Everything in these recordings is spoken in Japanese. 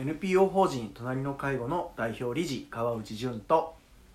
NPO 法人隣の介護の代表理事川内淳と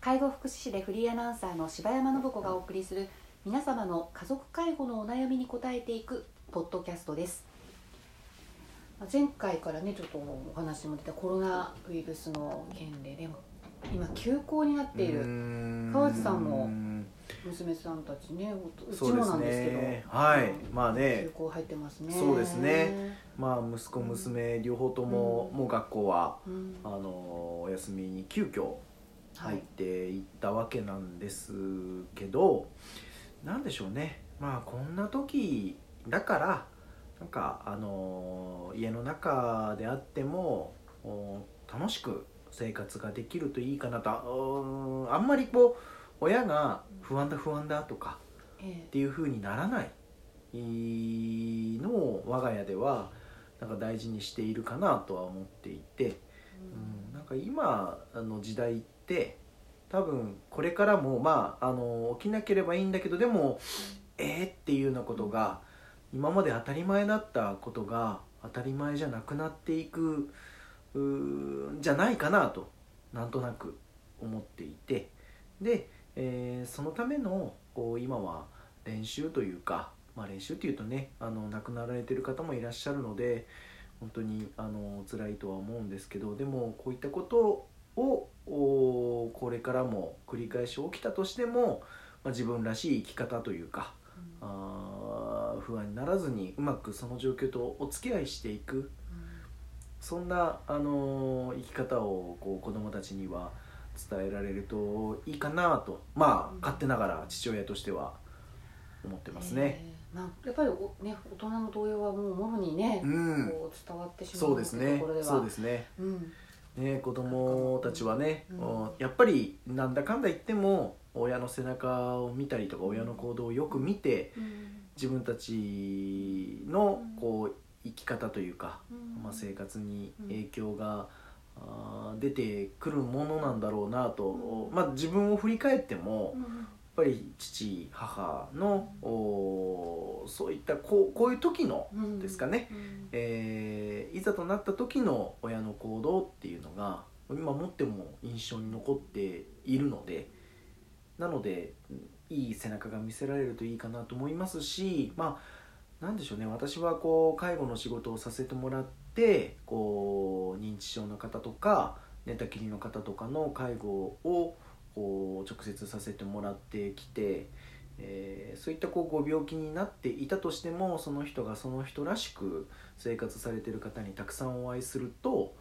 介護福祉士でフリーアナウンサーの柴山信子がお送りする皆様の家族介護のお悩みに答えていくポッドキャストです。前回からねちょっとお話も出たコロナウイルスの件ででも今休校になっている川内さんも娘さんたちねおうちもなんですけど。ねはい。うん。まあね。休校入ってますね。そうですね。まあ息子娘両方ともうん。もう学校はうん。あのお休みに急遽入っていったわけなんですけど、なんでしょうね。まあこんな時だからなんかあの家の中であってもお楽しく生活ができるといいかなと。うんあんまりこう親が不安だ不安だとかえっていう風にならないのを我が家ではなんか大事にしているかなとは思っていて、えうん、なんか今の時代って多分これからもまああの起きなければいいんだけどでもえーっていうようなことが今まで当たり前だったことが当たり前じゃなくなっていくじゃないかなとなんとなく思っていて。で、えーそのためのこう今は練習というか、まあ、練習っていうとねあの亡くなられてる方もいらっしゃるので本当にあの辛いとは思うんですけどでもこういったことをおこれからも繰り返し起きたとしても、まあ、自分らしい生き方というかあー不安にならずにうまくその状況とお付き合いしていくそんな、あのー生き方をこう子どもたちには伝えられるといいかなとまあうん勝手ながら父親としては思ってますね。ええまあ、やっぱりお、ね、大人の動揺はもうもろにね、うん。こう伝わってしまそううですね。ところでは。そうですね。うん。ね子供たちはね、うん。おやっぱりなんだかんだ言っても親の背中を見たりとか親の行動をよく見て自分たちのこう生き方というか、うん。まあ、生活に影響が、あー出てくるものなんだろうなと、うん。まあ、自分を振り返っても、うん。やっぱり父母のおそういったこうこういう時のうん。ですかね、うん。えーいざとなった時の親の行動っていうのが今持っても印象に残っているのでなのでいい背中が見せられるといいかなと思いますしまあなんでしょうね。私はこう介護の仕事をさせてもらってこう認知症の方とか寝たきりの方とかの介護をこう直接させてもらってきて、えーそういったこうご病気になっていたとしてもその人がその人らしく生活されてる方にたくさんお会いすると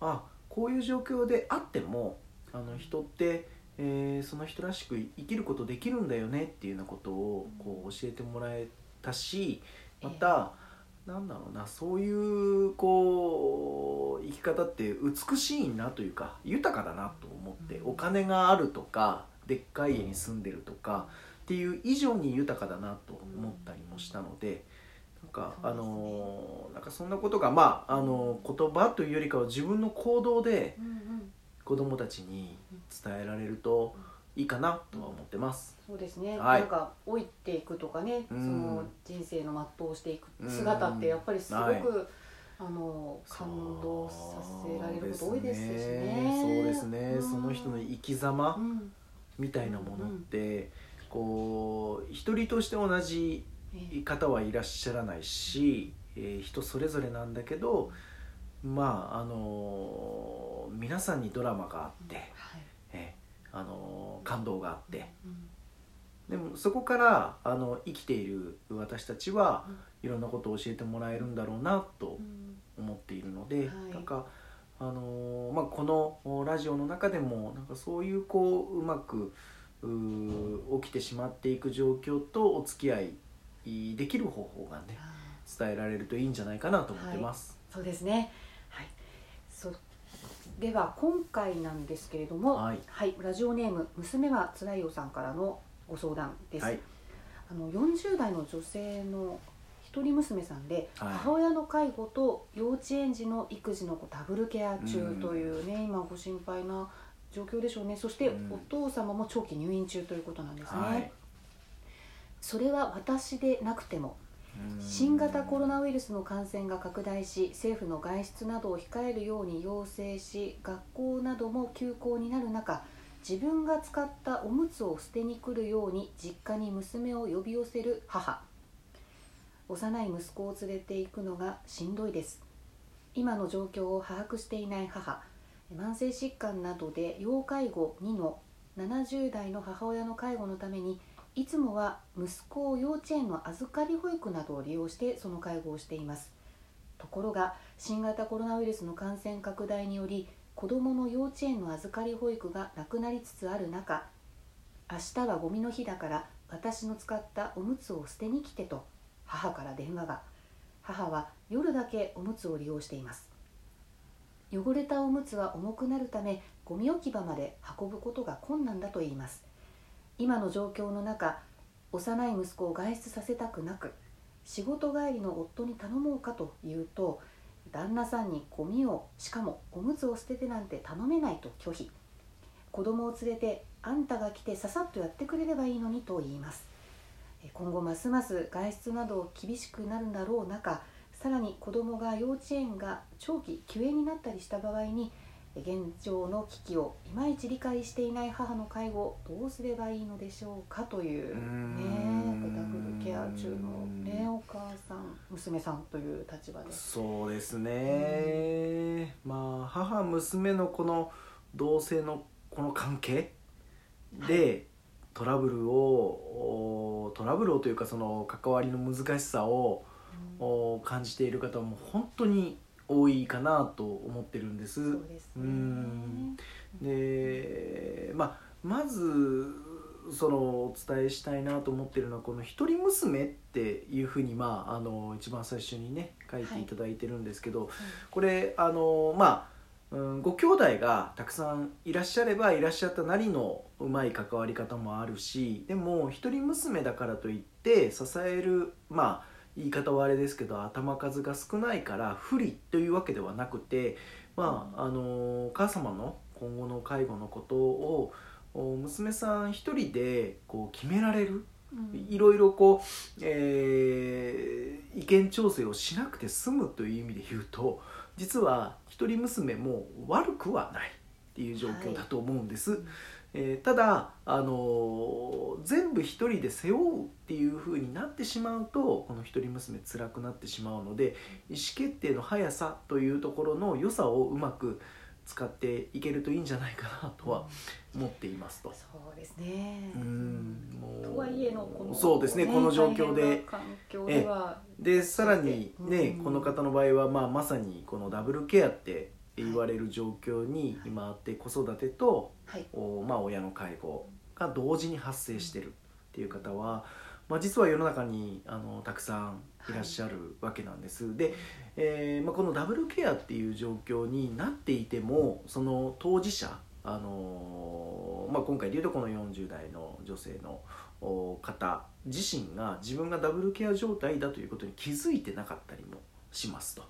あこういう状況であってもあの人って、えーその人らしく生きることできるんだよねっていうようなことをこう教えてもらえてたしまた、なんだろうなそういうこう生き方って美しいなというか豊かだなと思ってうん。お金があるとかでっかい家に住んでるとかっていう以上に豊かだなと思ったりもしたので。なんかあのーなんかそんなことがまああのー言葉というよりかは自分の行動で子供たちに伝えられるといいかなとは思ってます。そうですね、はい。なんか老いていくとかね、うん。その人生の全うしていく姿ってやっぱりすごく、はい。あの感動させられること多いですしね。そうですね。うん。その人の生き様うん。みたいなものって、こう一人として同じええ。方はいらっしゃらないし、えー人それぞれなんだけど、まああのー皆さんにドラマがあって、はい。えーあのー感動があって。うんでもそこからあの生きている私たちはいろんなことを教えてもらえるんだろうなとうん思っているので、はいなんか、あのーまあ、このラジオの中でもなんかそういうこううまくうー起きてしまっていく状況とお付き合いできる方法がねあ伝えられるといいんじゃないかなと思ってます。ーそうですね。はい。そでは今回なんですけれども、はい。ラジオネーム娘はつらいよさんからのご相談です。はい、あの40代の女性の一人娘さんで、はい。母親の介護と幼稚園児の育児のダブルケア中うんというね、今ご心配な状況でしょうね。そしてうん。お父様も長期入院中ということなんですね、はい。それは私でなくても新型コロナウイルスの感染が拡大し政府の外出などを控えるように要請し学校なども休校になる中自分が使ったおむつを捨てに来るように実家に娘を呼び寄せる母。幼い息子を連れて行くのがしんどいです。今の状況を把握していない母。慢性疾患などで要介護2の70代の母親の介護のためにいつもは息子を幼稚園の預かり保育などを利用してその介護をしています。ところが新型コロナウイルスの感染拡大により子どもの幼稚園の預かり保育がなくなりつつある中明日はゴミの日だから私の使ったおむつを捨てに来てと母から電話が。母は夜だけおむつを利用しています。汚れたおむつは重くなるためゴミ置き場まで運ぶことが困難だといいます。今の状況の中幼い息子を外出させたくなく仕事帰りの夫に頼もうかと言うと旦那さんにゴミをしかもおむつを捨ててなんて頼めないと拒否。子供を連れてあんたが来てささっとやってくれればいいのにと言います。今後ますます外出など厳しくなるだろう中さらに子どもが幼稚園が長期休園になったりした場合に現状の危機をいまいち理解していない母の介護をどうすればいいのでしょうかというねダブルケア中のねお母さん娘さんという立場で。そうですね、まあ母娘のこの同性のこの関係で、はい、トラブルをトラブルをというかその関わりの難しさを、うん、感じている方も本当に多いかなと思ってるんです。そうですね、うん。でまあまずそのお伝えしたいなと思ってるのはこの「一人娘」っていうふうにまああの一番最初にね書いていただいてるんですけど、はい、これあのまあ、うん、ご兄弟がたくさんいらっしゃればいらっしゃったなりのうまい関わり方もあるしでも一人娘だからといって支えるまあ言い方はあれですけど頭数が少ないから不利というわけではなくてまああのお母様の今後の介護のことを娘さん一人でこう決められる、いろいろこう、えー、意見調整をしなくて済むという意味で言うと実は一人娘も悪くはないっていう状況だと思うんです。はいえー、ただ、あのー、全部一人で背負うっていう風になってしまうとこの一人娘辛くなってしまうので意思決定の速さというところの良さをうまく使っていけるといいんじゃないかなとは思っていますと。そうですね。うんもうとはいえのこのそうですねこの状況で。環境ではでさらにね、この方の場合はまあまさにこのダブルケアって言われる状況に今あって子育てと、はい、おまあ、親の介護が同時に発生してるっていう方は、まあ、実は世の中にあのたくさんいらっしゃるわけなんです。はい、で、えーまあ、このダブルケアっていう状況になっていてもその当事者あのまあ、今回でいうとこの40代の女性の方自身が自分がダブルケア状態だということに気づいてなかったりもしますと。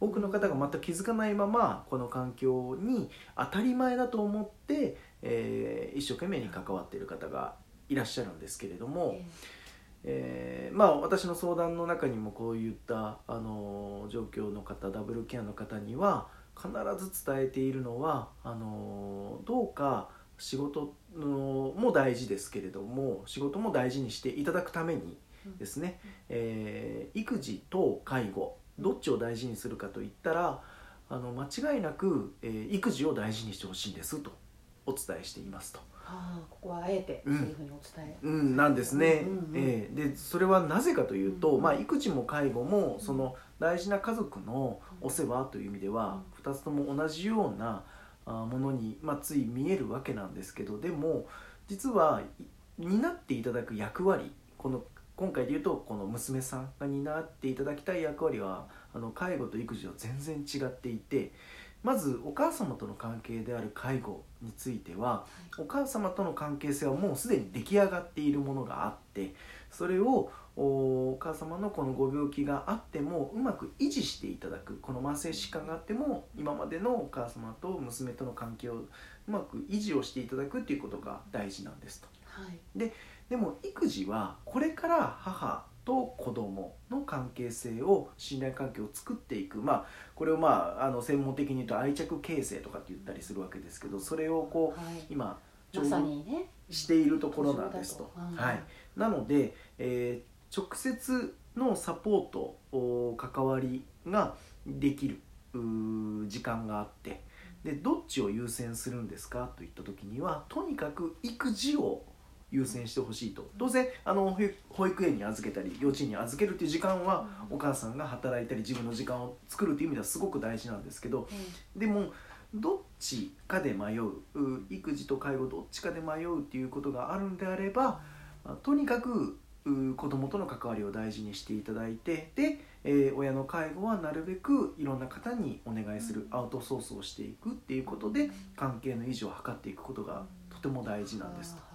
多くの方が全く気づかないままこの環境に当たり前だと思って、えー、一生懸命に関わっている方がいらっしゃるんですけれども、えー、まあ私の相談の中にもこういったあの状況の方ダブルケアの方には必ず伝えているのはあのどうか仕事のも大事ですけれども仕事も大事にしていただくためにですね、えー、育児と介護どっちを大事にするかといったらあの間違いなく、えー、育児を大事にしてほしいですとお伝えしていますと。はあ、ここはあえてそういうふうにお伝え、うん、うん、なんですね、うんうん、えー、でそれはなぜかというと、うん、まあ、育児も介護もその大事な家族のお世話という意味では、2つとも同じようなものに、まあ、つい見えるわけなんですけどでも実は担っていただく役割この今回で言うとこの娘さんが担っていただきたい役割はあの介護と育児は全然違っていてまずお母様との関係である介護についてはお母様との関係性はもうすでに出来上がっているものがあってそれをお母様のこのご病気があってもうまく維持していただくこの慢性疾患があっても今までのお母様と娘との関係をうまく維持をしていただくっていうことが大事なんですと。はい、ででも育児はこれから母と子供の関係性を信頼関係を作っていく。まあこれをまああの専門的に言うと愛着形成とかって言ったりするわけですけどそれをこうはい。今ちょまさうどにねしているところなんですと。うん。はい、なので、えー直接のサポートお関わりができる時間があって。でどっちを優先するんですかといった時にはとにかく育児を優先してほしいと。当然あの保育園に預けたり幼稚園に預けるっていう時間はうん。お母さんが働いたり自分の時間を作るっていう意味ではすごく大事なんですけどでもどっちかで迷うう育児と介護どっちかで迷うっていうことがあるんであればまあとにかくう子供との関わりを大事にしていただいてで、えー親の介護はなるべくいろんな方にお願いするアウトソースをしていくっていうことで関係の維持を図っていくことがとても大事なんですと。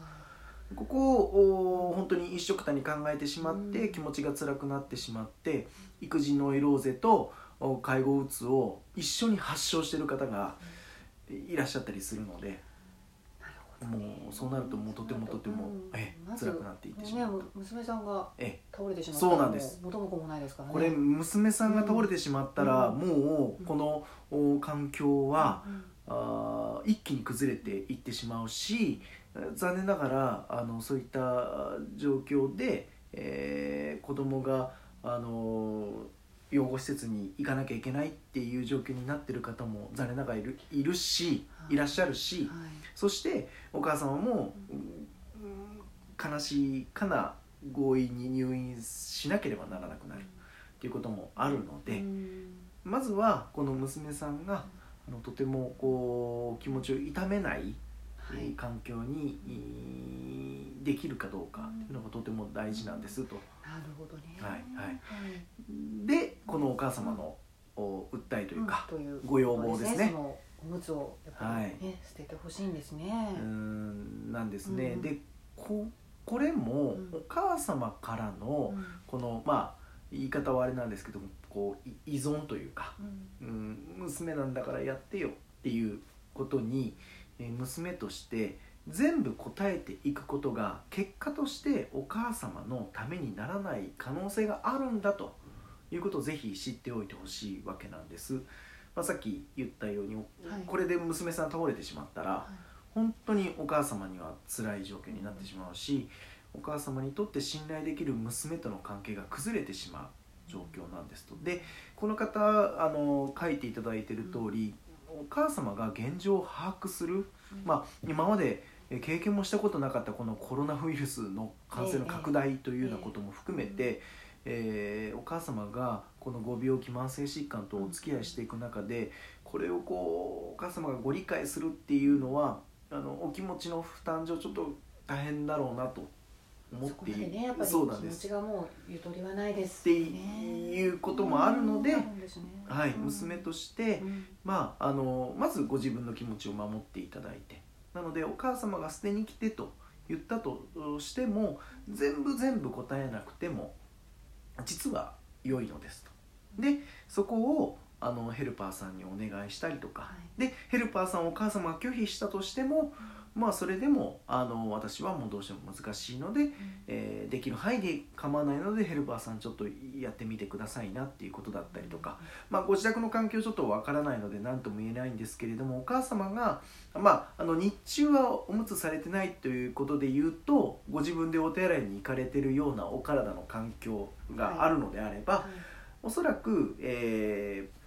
ここをお本当に一緒くたに考えてしまって、うん。気持ちが辛くなってしまって育児ノイローゼとお介護うつを一緒に発症している方がいらっしゃったりするので、もうそうなるともうとてもとても、うん。え辛くなっていってしねまう。と。娘さんがえ倒れてしまったらそうなんです。もう元も子もないですからね。これ娘さんが倒れてしまったら、うん。もうこのお環境は、うん。あー一気に崩れていってしまうし残念ながらあのそういった状況で、えー子供があの養護施設に行かなきゃいけないっていう状況になってる方も残念ながらいるいるしはいいらっしゃるしはいそしてお母様も、うん悲しいかな強引に入院しなければならなくなるっていうこともあるので。うんまずはこの娘さんがあのとてもこう気持ちを痛めない、環境にできるかどうかっていうのがとても大事なんですと。なるほどね。はいはい。でこのお母様のお訴えというか、ご要望ですね。おむつをやっぱりね、捨ててほしいんですね。うーんなんですね。うん。でここれもうん。お母様からのうん。このまあ言い方はあれなんですけどもこうい依存というかうん。うん、娘なんだからやってよっていうことに、えー娘として全部答えていくことが結果としてお母様のためにならない可能性があるんだということをぜひ知っておいてほしいわけなんです、まあ、さっき言ったように、これで娘さん倒れてしまったらは本当にお母様には辛い状況になってしまうしお母様にとって信頼できる娘との関係が崩れてしまう状況なんですと。でこの方あの書いていただいている通り、お母様が現状を把握する、いまあ、今までえ経験もしたことなかったこのコロナウイルスの感染の拡大というようなことも含めて、えーお母様がこのご病気慢性疾患とお付き合いしていく中でこれをこうお母様がご理解するっていうのはあのお気持ちの負担上ちょっと大変だろうなと思っているでねやっぱり気そうなんです。持ちがもうゆとりはないですってねいうこともあるので、ね。はい、うん。娘として、うん。まあ、あのまずご自分の気持ちを守っていただいてなのでお母様が捨てに来てと言ったとしても全部全部答えなくても実は良いのですと。でそこをあのヘルパーさんにお願いしたりとか、はい。でヘルパーさんをお母様が拒否したとしても、まあそれでもあの私はもうどうしても難しいので、えーできる範囲で構わないのでヘルパーさんちょっとやってみてくださいなっていうことだったりとか、まあ、ご自宅の環境ちょっとわからないので何とも言えないんですけれどもお母様が、まあ、あの日中はおむつされてないということで言うとご自分でお手洗いに行かれてるようなお体の環境があるのであれば、はい。おそらく、えー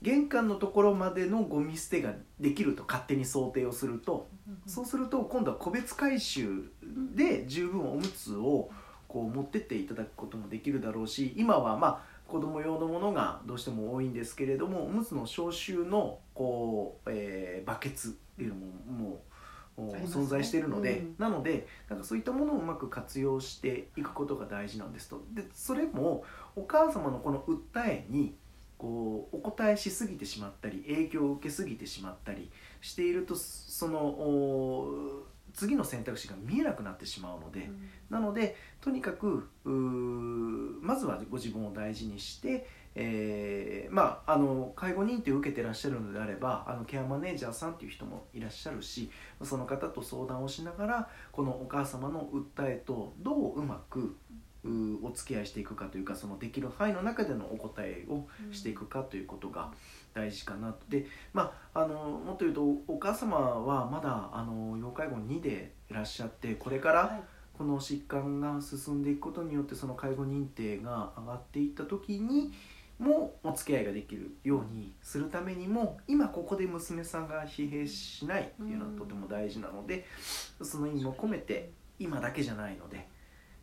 玄関のところまでのゴミ捨てができると勝手に想定をするとそうすると今度は個別回収で十分おむつをこう持ってっていただくこともできるだろうし今はまあ子供用のものがどうしても多いんですけれどもおむつの消臭のこう、えーバケツっていうのももう存在しているので、うん。なのでなんかそういったものをうまく活用していくことが大事なんですと。でそれもお母様のこの訴えにこうお答えしすぎてしまったり影響を受けすぎてしまったりしているとそのお次の選択肢が見えなくなってしまうので、なのでとにかくまずはご自分を大事にして、えーまああの介護認定を受けてらっしゃるのであればあのケアマネージャーさんっていう人もいらっしゃるしその方と相談をしながらこのお母様の訴えとどううまくううお付き合いしていくかというかそのできる範囲の中でのお答えをしていくかということが大事かなと。でまああのもっと言うとお母様はまだあの要介護2でいらっしゃってこれから、はい。この疾患が進んでいくことによってその介護認定が上がっていった時にもお付き合いができるようにするためにも今ここで娘さんが疲弊しないっていうのはとても大事なのでその意味も込めて今だけじゃないので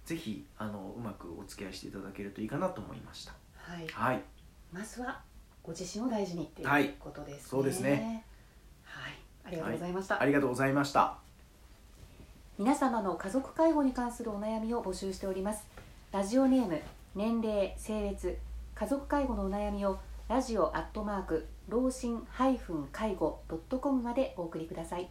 ぜひあのうまくお付き合いしていただけるといいかなと思いました。はいはい、まずはご自身を大事にってはいいうことですね。そうですね。はい、ありがとうございました。ありがとうございました。皆様の家族介護に関するお悩みを募集しております。ラジオネーム、年齢、性別、家族介護のお悩みをラジオアットマーク老人介護ドットコムまでお送りください。